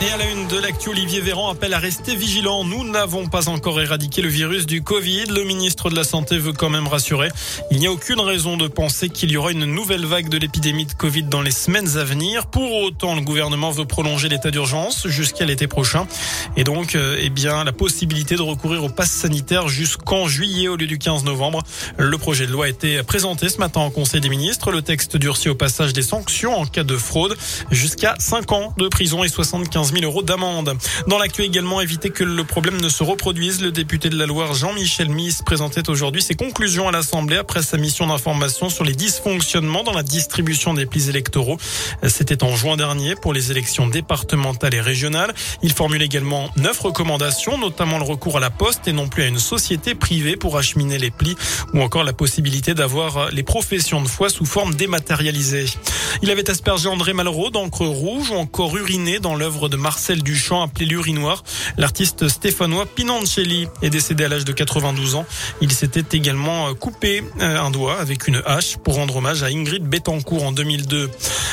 Et à la une de l'actu, Olivier Véran appelle à rester vigilant. Nous n'avons pas encore éradiqué le virus du Covid. Le ministre de la Santé veut quand même rassurer. Il n'y a aucune raison de penser qu'il y aura une nouvelle vague de l'épidémie de Covid dans les semaines à venir. Pour autant, le gouvernement veut prolonger l'état d'urgence jusqu'à l'été prochain. Et donc, euh, eh bien, la possibilité de recourir au pass sanitaire jusqu'en juillet au lieu du 15 novembre. Le projet de loi a été présenté ce matin au Conseil des ministres. Le texte durcit au passage des sanctions en cas de fraude jusqu'à 5 ans de prison et 75 000 euros d'amende. Dans l'actu également, éviter que le problème ne se reproduise. Le député de la Loire, Jean-Michel Miss, présentait aujourd'hui ses conclusions à l'Assemblée après sa mission d'information sur les dysfonctionnements dans la distribution des plis électoraux. C'était en juin dernier pour les élections départementales et régionales. Il formule également neuf recommandations, notamment le recours à la poste et non plus à une société privée pour acheminer les plis ou encore la possibilité d'avoir les professions de foi sous forme dématérialisée. Il avait aspergé André Malraux d'encre rouge ou encore uriné dans l'œuvre de Marcel Duchamp appelé l'urinoir. L'artiste stéphanois Pinancelli est décédé à l'âge de 92 ans. Il s'était également coupé euh, un doigt avec une hache pour rendre hommage à Ingrid Betancourt en 2002.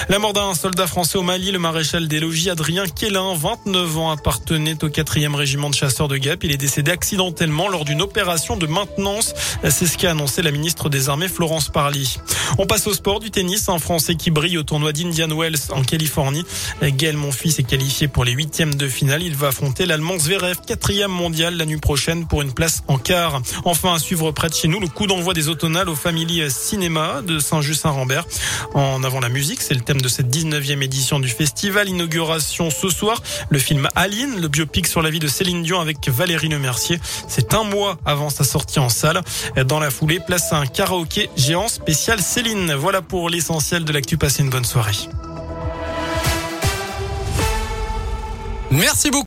La mort d'un soldat français au Mali, le maréchal des logis Adrien Quélin, 29 ans, appartenait au 4e régiment de chasseurs de Gap. Il est décédé accidentellement lors d'une opération de maintenance. C'est ce qu'a annoncé la ministre des Armées Florence Parly. On passe au sport du tennis. Un Français qui brille au tournoi d'Indian Wells en Californie. Gaël Monfils est qualifié pour les huitièmes de finale. Il va affronter l'Allemand Zverev, quatrième mondial la nuit prochaine pour une place en quart. Enfin, à suivre près de chez nous, le coup d'envoi des automnales aux familles cinéma de Saint-Just-Saint-Rambert. En avant la musique, c'est le thème de cette 19e édition du festival. Inauguration ce soir, le film Aline, le biopic sur la vie de Céline Dion avec Valérie Lemercier. C'est un mois avant sa sortie en salle. Dans la foulée, place à un karaoké géant spécial Céline. Voilà pour l'essentiel de l'actu. Une bonne soirée. Merci beaucoup.